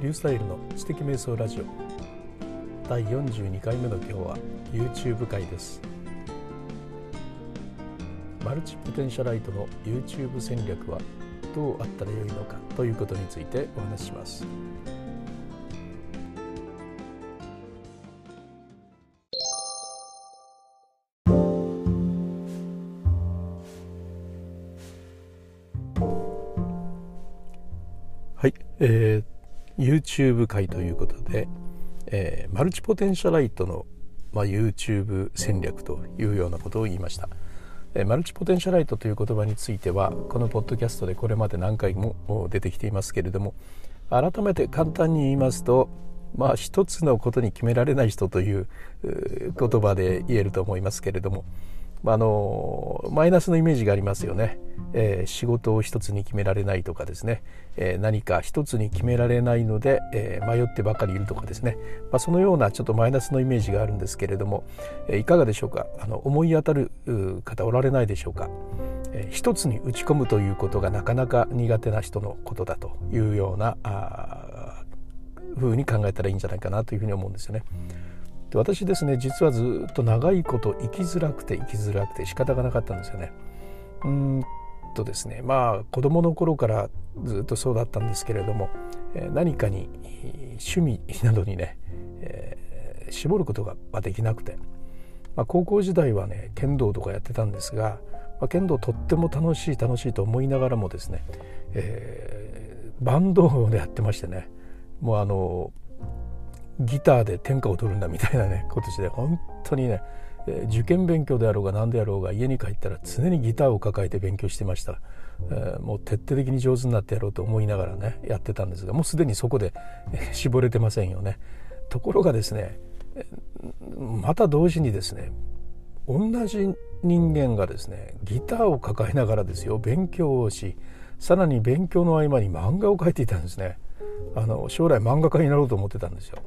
リュースタイルの知的瞑想ラジオ。第42回目の今日は YouTube 会です。マルチポテンシャライトの YouTube 戦略はどうあったらよいのかということについてお話しします。はい、えー、YouTube 会ということで、えー、マルチポテンシャライトの、まあ、YouTube 戦略というようなことを言いました、えー、マルチポテンシャライトという言葉についてはこのポッドキャストでこれまで何回も出てきていますけれども改めて簡単に言いますとまあ一つのことに決められない人という言葉で言えると思いますけれどもあのマイナスのイメージがありますよね、えー、仕事を一つに決められないとかですね、えー、何か一つに決められないので、えー、迷ってばかりいるとかですね、まあ、そのようなちょっとマイナスのイメージがあるんですけれども、えいかがでしょうか？あの思い当たる方おられないでしょうか、え一つに打ち込むということがなかなか苦手な人のことだというようなあふうに考えたらいいんじゃないかなというふうに思うんですよね。で私ですね実はずっと長いこと生きづらくて生きづらくて仕方がなかったんですよね。うんとですねまあ子供の頃からずっとそうだったんですけれども、何かに趣味などにね、えー、絞ることができなくて、まあ、高校時代はね剣道とかやってたんですが、まあ、剣道とっても楽しい楽しいと思いながらもですね、えー、バンドでやってましてねもうあのギターで天下を取るんだみたいなね今年で本当にね受験勉強であろうが何であろうが家に帰ったら常にギターを抱えて勉強してました、えー、もう徹底的に上手になってやろうと思いながらねやってたんですがもうすでにそこで絞れてませんよね。ところがですねまた同時にですね同じ人間がですねギターを抱えながらですよ勉強をしさらに勉強の合間に漫画を描いていたんですね。あの将来漫画家になろうと思ってたんですよ。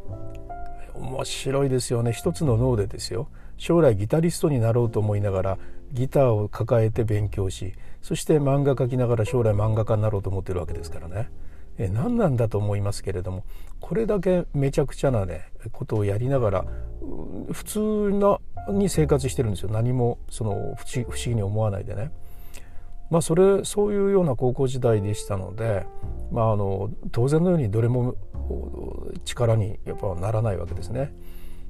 面白いですよね。一つの脳でですよ。将来ギタリストになろうと思いながらギターを抱えて勉強しそして漫画描きながら将来漫画家になろうと思ってるわけですからね。え何なんだと思いますけれどもこれだけめちゃくちゃなねことをやりながら普通なに生活してるんですよ。何もその不思議に思わないでね。まあ、それそういうような高校時代でしたので、まあ、あの当然のようにどれも力にやっぱならないわけですね。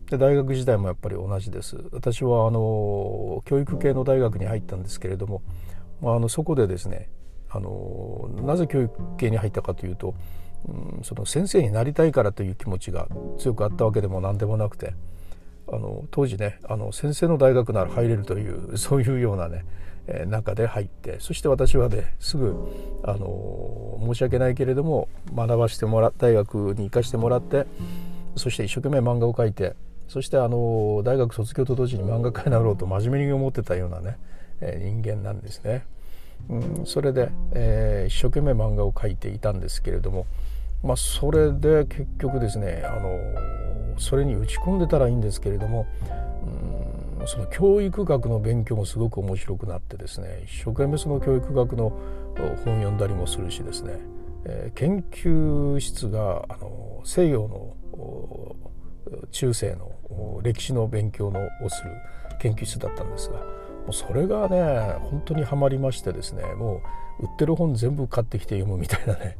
で大学時代もやっぱり同じです。私はあの教育系の大学に入ったんですけれども、まあ、あのそこでですねあのなぜ教育系に入ったかというと、うん、その先生になりたいからという気持ちが強くあったわけでも何でもなくてあの当時ねあの先生の大学なら入れるというそういうようなね中で入ってそして私はねすぐあの申し訳ないけれども学ばしてもら大学に行かしてもらってそして一生懸命漫画を描いてそしてあの大学卒業と同時に漫画家になろうと真面目に思ってたようなね、人間なんですね。うん、それで、えー、一生懸命漫画を描いていたんですけれども、まあ、それで結局ですねあのそれに打ち込んでたらいいんですけれども、その教育学の勉強もすごく面白くなってですね一生懸命その教育学の本読んだりもするしですね、えー、研究室があの西洋の中世の歴史の勉強のをする研究室だったんですがもうそれがね本当にはまりましてですねもう売ってる本全部買ってきて読むみたいなね、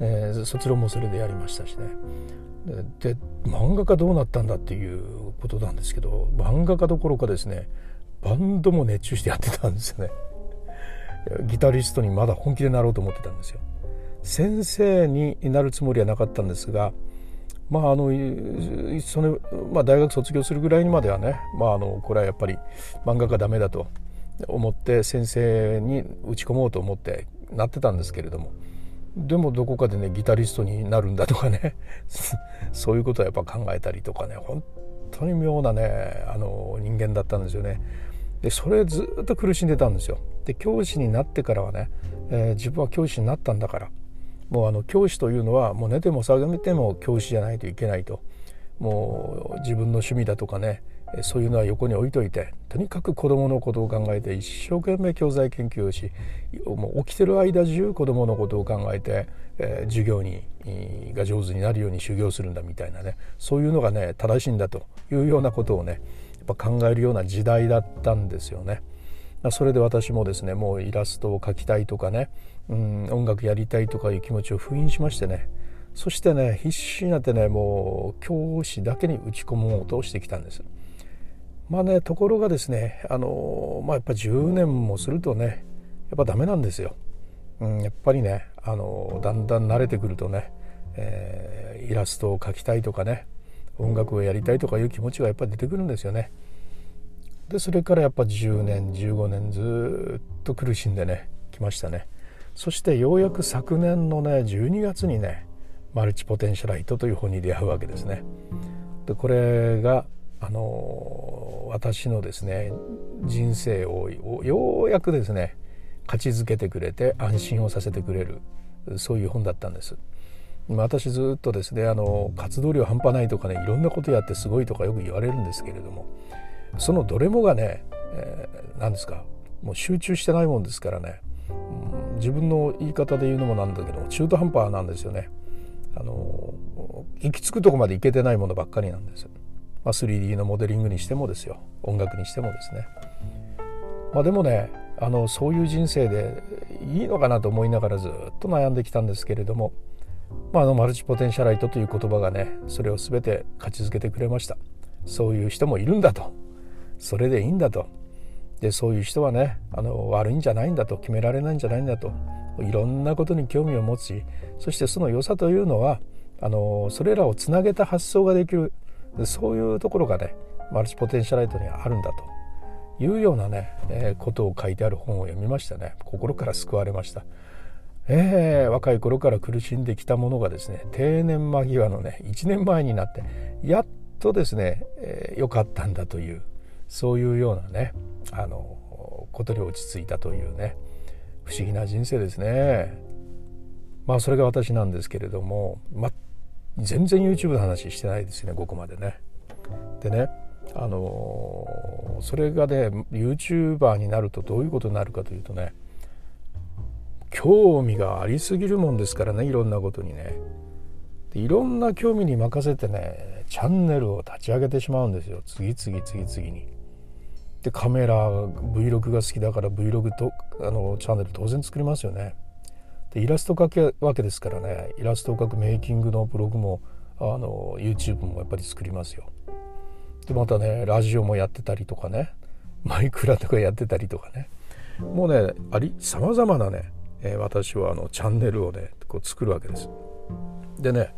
えー、卒論もそれでやりましたしね。で漫画家どうなったんだっていうことなんですけど漫画家どころかですねバンドも熱中してやってたんですよね。ギタリストにまだ本気でなろうと思ってたんですよ。先生になるつもりはなかったんですがまああのその、まあ、大学卒業するぐらいにまではね、まあ、あのこれはやっぱり漫画家ダメだと思って先生に打ち込もうと思ってなってたんですけれどもでもどこかでねギタリストになるんだとかね そういうことはやっぱ考えたりとかね本当に妙なねあの人間だったんですよね。でそれずっと苦しんでたんですよ。で教師になってからはね、えー、自分は教師になったんだからもうあの教師というのはもう寝ても覚めても教師じゃないといけないともう自分の趣味だとかね、そういうのは横に置いといてとにかく子どものことを考えて一生懸命教材研究をしもう起きてる間中子どものことを考えて、えー、授業にが上手になるように修行するんだみたいなねそういうのがね正しいんだというようなことをねやっぱ考えるような時代だったんですよね。それで私もですねもうイラストを描きたいとかね、うん、音楽やりたいとかいう気持ちを封印しましてねそしてね必死になってねもう教師だけに打ち込もうとしてきたんです。まあねところがですねあのまあやっぱ10年もするとねやっぱダメなんですよ。うん、やっぱりねあのだんだん慣れてくるとね、えー、イラストを描きたいとかね音楽をやりたいとかいう気持ちがやっぱり出てくるんですよね。でそれからやっぱ10年15年ずっと苦しんでねきましたね。そしてようやく昨年のね12月にねマルチポテンシャライトという本に出会うわけですね。でこれがあの私のですね人生をようやくですね勝ちづけてくれて安心をさせてくれるそういう本だったんです。私ずっとですねあの活動量半端ないとかねいろんなことやってすごいとかよく言われるんですけれどもそのどれもがね、えー、何ですかもう集中してないもんですからね、うん、自分の言い方で言うのもなんだけど中途半端なんですよね。あの行き着くとこまで行けてないものばっかりなんです、まあ、3D のモデリングにしてもですよ。音楽にしてもですね、まあ、でもねあのそういう人生でいいのかなと思いながらずっと悩んできたんですけれども、まあ、あのマルチポテンシャライトという言葉がねそれを全て勝ちづけてくれました。そういう人もいるんだと。それでいいんだと。でそういう人はねあの悪いんじゃないんだと。決められないんじゃないんだと。いろんなことに興味を持ちそしてその良さというのはあのそれらをつなげた発想ができるそういうところがねマルチポテンシャライトにはあるんだというようなね、えー、ことを書いてある本を読みましてね心から救われました。えー、若い頃から苦しんできたものがですね定年間際のね1年前になってやっとですね良、えー、かったんだというそういうようなねあのことに落ち着いたというね不思議な人生ですね。まあそれが私なんですけれども、全然 YouTube の話してないですねここまでね。でねあのそれがね YouTuber になるとどういうことになるかというとね興味がありすぎるもんですからねいろんなことにね。でいろんな興味に任せてねチャンネルを立ち上げてしまうんですよ次々次々に。でカメラ Vlog が好きだから Vlog とあのチャンネル当然作りますよね。でイラスト描くわけですからね。イラストを描くメイキングのブログもあの YouTube もやっぱり作りますよ。でまたねラジオもやってたりとかね。マイクラとかやってたりとかね。もうねありさまざまなね、え、私はあのチャンネルをねこう作るわけです。でね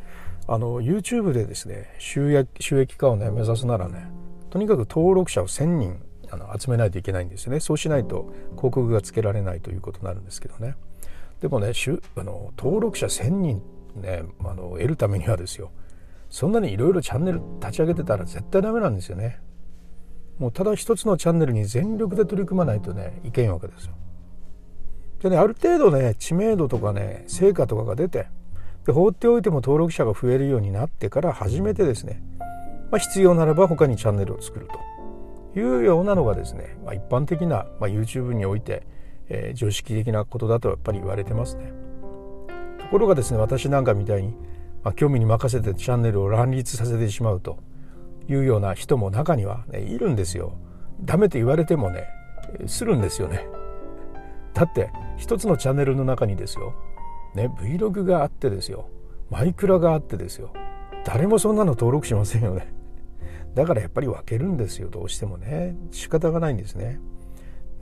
あの YouTube でですね収益収益化をね目指すならねとにかく登録者を1,000人あの集めないといけないんですよね。そうしないと広告がつけられないということになるんですけどね。でもねあの登録者1,000人ねあの得るためにはですよ。そんなにいろいろチャンネル立ち上げてたら絶対ダメなんですよね。もうただ一つのチャンネルに全力で取り組まないとねいけんわけですよ。でねある程度ね知名度とかね成果とかが出てで放っておいても登録者が増えるようになってから初めてですね、まあ、必要ならば他にチャンネルを作るというようなのがですね、まあ、一般的な、まあ、YouTube において、えー、常識的なことだとやっぱり言われてますね。ところがですね私なんかみたいに、まあ、興味に任せてチャンネルを乱立させてしまうというような人も中には、ね、いるんですよ。ダメと言われてもねするんですよね。だって一つのチャンネルの中にですよ、ね、Vlog があってですよマイクラがあってですよ誰もそんなの登録しませんよね。だからやっぱり分けるんですよどうしてもね仕方がないんですね。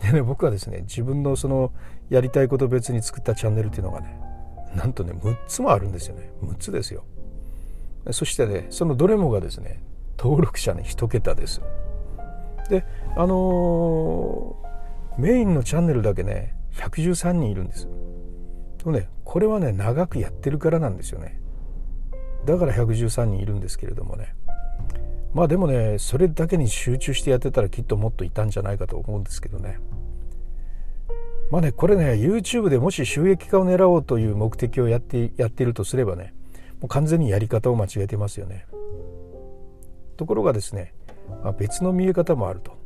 でね僕はですね自分のそのやりたいこと別に作ったチャンネルっていうのがねなんとね6つもあるんですよね6つですよ。そしてねそのどれもがですね登録者ね1桁です。であのー、メインのチャンネルだけね113人いるんです。でもねこれはね長くやってるからなんですよね。だから113人いるんですけれどもねまあでもねそれだけに集中してやってたらきっともっといたんじゃないかと思うんですけどね。まあねこれね YouTube でもし収益化を狙おうという目的をやってやっているとすればねもう完全にやり方を間違えてますよね。ところがですねまあ、別の見え方もあると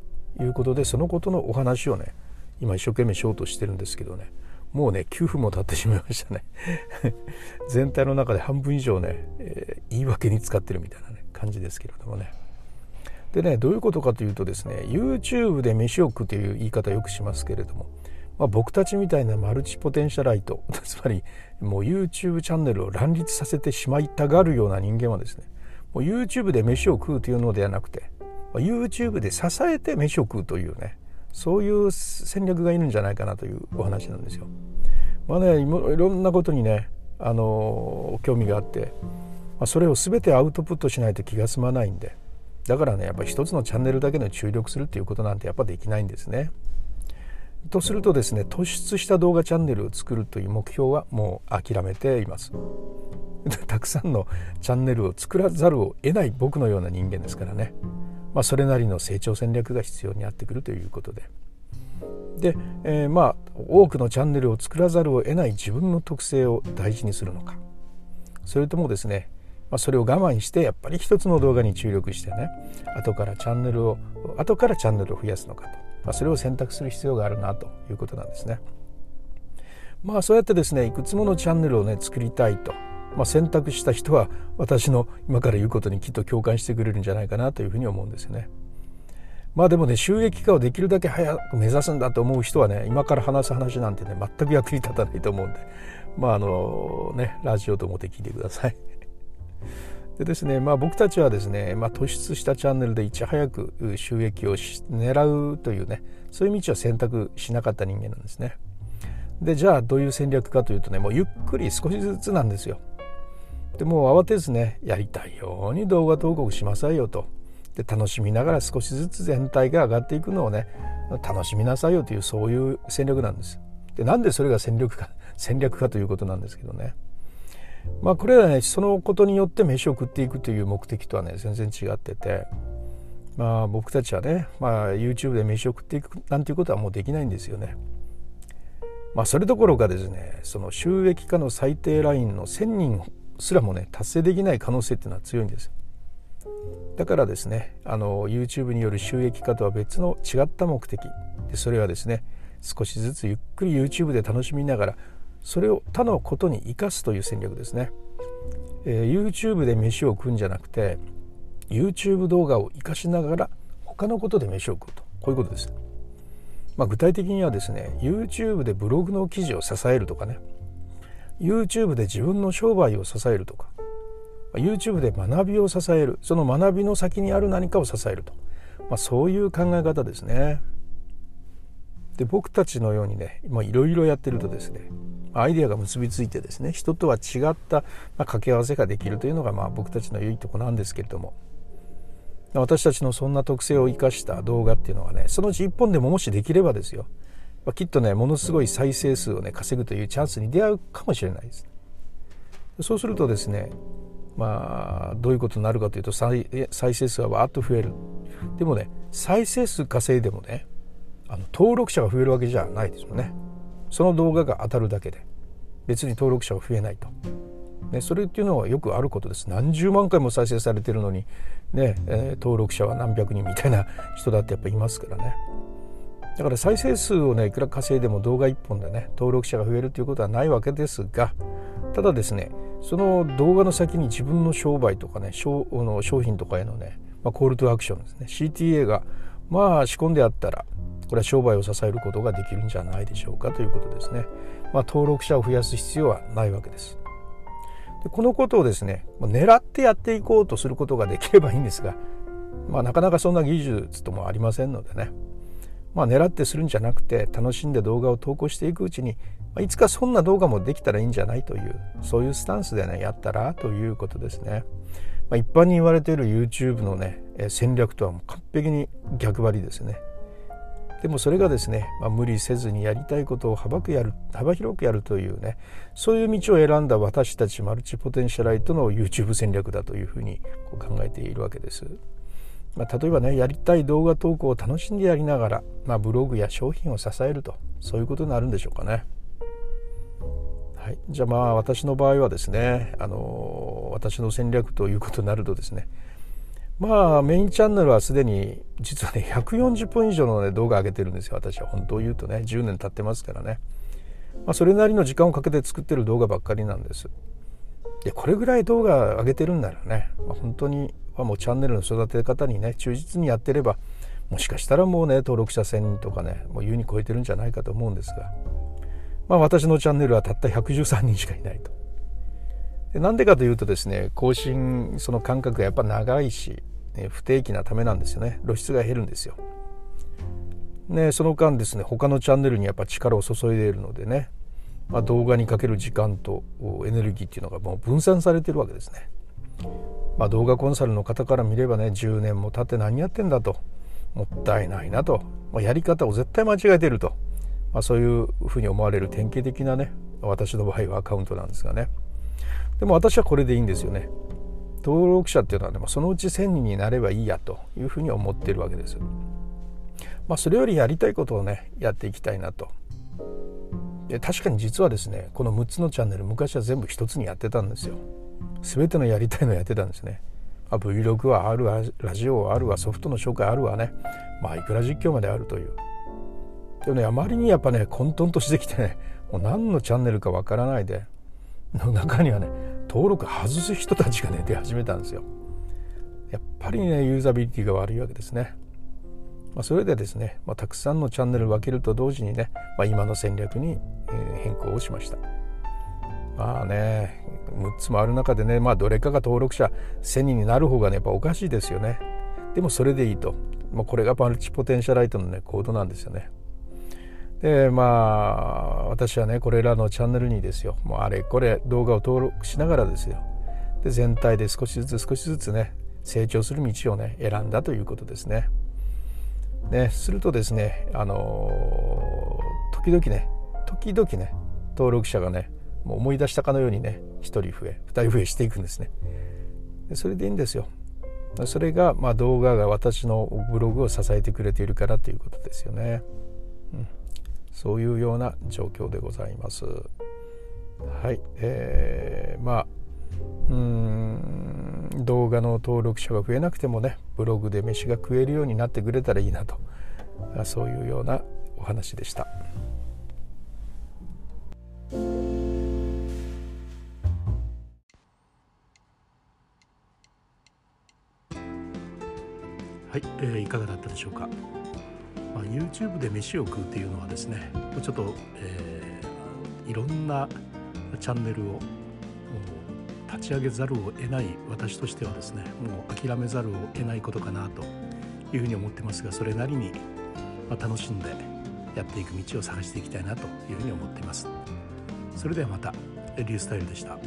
いうことでそのことのお話をね今一生懸命しようとしてるんですけどねもうね9分も経ってしまいましたね。全体の中で半分以上ね、えー、言い訳に使ってるみたいな、ね、感じですけれどもねでねどういうことかというとですね YouTube で飯を食うという言い方よくしますけれども、まあ、僕たちみたいなマルチポテンシャライト つまりもう YouTube チャンネルを乱立させてしまいたがるような人間はですねもう YouTube で飯を食うというのではなくて YouTube で支えて飯を食うというねそういう戦略がいるんじゃないかなというお話なんですよ。まあねいろんなことにねあの興味があって、まあ、それを全てアウトプットしないと気が済まないんでだからねやっぱ一つのチャンネルだけで注力するっていうことなんてやっぱできないんですね。とするとですね突出した動画チャンネルを作るという目標はもう諦めています。たくさんのチャンネルを作らざるを得ない僕のような人間ですからね。まあ、それなりの成長戦略が必要になってくるということで。で、えー、まあ多くのチャンネルを作らざるを得ない自分の特性を大事にするのかそれともですね、まあ、それを我慢してやっぱり一つの動画に注力してね後からチャンネルを後からチャンネルを増やすのかと、まあ、それを選択する必要があるなということなんですね。まあそうやってですねいくつものチャンネルをね作りたいとまあ、選択した人は私の今から言うことにきっと共感してくれるんじゃないかなというふうに思うんですよね。まあでもね収益化をできるだけ早く目指すんだと思う人はね今から話す話なんてね全く役に立たないと思うんでまああのねラジオと思って聞いてください。でですねまあ僕たちはですね、まあ、突出したチャンネルでいち早く収益を狙うというねそういう道を選択しなかった人間なんですね。でじゃあどういう戦略かというとねもうゆっくり少しずつなんですよ。でもう慌てずねやりたいように動画投稿しなさいよとで楽しみながら少しずつ全体が上がっていくのをね楽しみなさいよというそういう戦略なんです。でなんでそれが戦略か戦略かということなんですけどね。まあこれはねそのことによって飯を食っていくという目的とはね全然違ってて。まあ僕たちはね、まあ、YouTube で飯を食っていくなんていうことはもうできないんですよね。まあそれどころかですねその収益化の最低ラインの1,000人すらもね達成できない可能性っていうのは強いんです。だからですねあの YouTube による収益化とは別の違った目的。でそれはですね少しずつゆっくり YouTube で楽しみながらそれを他のことに生かすという戦略ですね、えー、YouTube で飯を食うんじゃなくて YouTube 動画を生かしながら他のことで飯を食うと。こういうことです、まあ、具体的にはですね YouTube でブログの記事を支えるとかね。YouTube で自分の商売を支えるとか。YouTube で学びを支える。その学びの先にある何かを支えると、まあ、そういう考え方ですね。で僕たちのようにねいろいろやってるとですねアイデアが結びついてですね人とは違った、ま、掛け合わせができるというのがまあ僕たちの良いとこなんですけれども私たちのそんな特性を生かした動画っていうのはねそのうち一本でももしできればですよま、きっとねものすごい再生数をね稼ぐというチャンスに出会うかもしれないです。そうするとですねまあどういうことになるかというと再再生数はわーっと増える。でもね再生数稼いでもねあの登録者が増えるわけじゃないですよね。その動画が当たるだけで別に登録者が増えないと。ね、それっていうのはよくあることです。何十万回も再生されてるのにね、えー、登録者は何百人みたいな人だってやっぱいますからね。だから再生数をねいくら稼いでも動画1本でね登録者が増えるということはないわけですがただですねその動画の先に自分の商売とかね商の商品とかへのね、まあ、コールトゥアクションですね。CTA がまあ仕込んであったらこれは商売を支えることができるんじゃないでしょうかということですね。まあ、登録者を増やす必要はないわけです。でこのことをですね狙ってやっていこうとすることができればいいんですが、まあ、なかなかそんな技術ともありませんのでねまあ、狙ってするんじゃなくて楽しんで動画を投稿していくうちに、いつかそんな動画もできたらいいんじゃないというそういうスタンスでねやったらということですね。まあ、一般に言われている YouTube のね戦略とはもう完璧に逆張りですね。でもそれがですね、まあ、無理せずにやりたいことを幅くやる幅広くやるというねそういう道を選んだ私たちマルチポテンシャライトの YouTube 戦略だというふうに考えているわけです。まあ、例えばねやりたい動画投稿を楽しんでやりながら、まあ、ブログや商品を支えるとそういうことになるんでしょうかね。はい、じゃあまあ私の場合はですねあの私の戦略ということになるとですねまあメインチャンネルはすでに実はね140本以上の、ね、動画上げてるんですよ。私は本当を言うとね10年経ってますからね、まあ、それなりの時間をかけて作ってる動画ばっかりなんです。でこれぐらい動画上げてるんならね、まあ、本当に、まあ、もうチャンネルの育て方にね忠実にやってればもしかしたらもうね登録者1000人とかねもう優に超えてるんじゃないかと思うんですが。まあ私のチャンネルはたった113人しかいないと。なんでかというとですね更新その間隔がやっぱ長いし、ね、不定期なためなんですよね露出が減るんですよ。ね、その間ですね他のチャンネルにやっぱ力を注いでいるのでね、まあ、動画にかける時間とエネルギーっていうのがもう分散されてるわけですね。まあ、動画コンサルの方から見ればね10年も経って何やってんだともったいないなと、まあ、やり方を絶対間違えてると、まあ、そういうふうに思われる典型的なね私の場合はアカウントなんですがね。でも私はこれでいいんですよね登録者っていうのは、ね、そのうち1000人になればいいやというふうに思っているわけです。まあ、それよりやりたいことをねやっていきたいなと。で確かに実はですねこの6つのチャンネル昔は全部1つにやってたんですよ。全てのやりたいのやってたんですね。あ、Vlog はあるわラジオはあるわソフトの紹介あるわねまあいくら実況まであるという。でもねあまりにやっぱね混沌としてきてねもう何のチャンネルかわからないでの中にはね登録外す人たちがね出始めたんですよ。やっぱりねユーザビリティが悪いわけですね、まあ、それでですね、まあ、たくさんのチャンネル分けると同時にね、まあ、今の戦略に変更をしました。まあね6つもある中でね、まあ、どれかが登録者1000人になる方がねやっぱおかしいですよね。でもそれでいいと、まあ、これがマルチポテンシャライトのねコードなんですよね。でまあ私はねこれらのチャンネルにですよもうあれこれ動画を登録しながらですよで全体で少しずつ少しずつね成長する道をね選んだということですね。ねするとですねあの時々ね時々ね登録者がねもう思い出したかのようにね1人増え2人増えしていくんですね。でそれでいいんですよ。それが、まあ、動画が私のブログを支えてくれているからということですよね。うんそういうような状況でございます。はい、えー、まあうん動画の登録者が増えなくてもねブログで飯が食えるようになってくれたらいいなとそういうようなお話でした。はい、えー、いかがだったでしょうか？まあ、YouTube で飯を食うっていうのはですねちょっと、えー、いろんなチャンネルを立ち上げざるを得ない私としてはですねもう諦めざるを得ないことかなというふうに思ってますがそれなりに、ま楽しんでやっていく道を探していきたいなというふうに思っています。それではまたリュースタイルでした。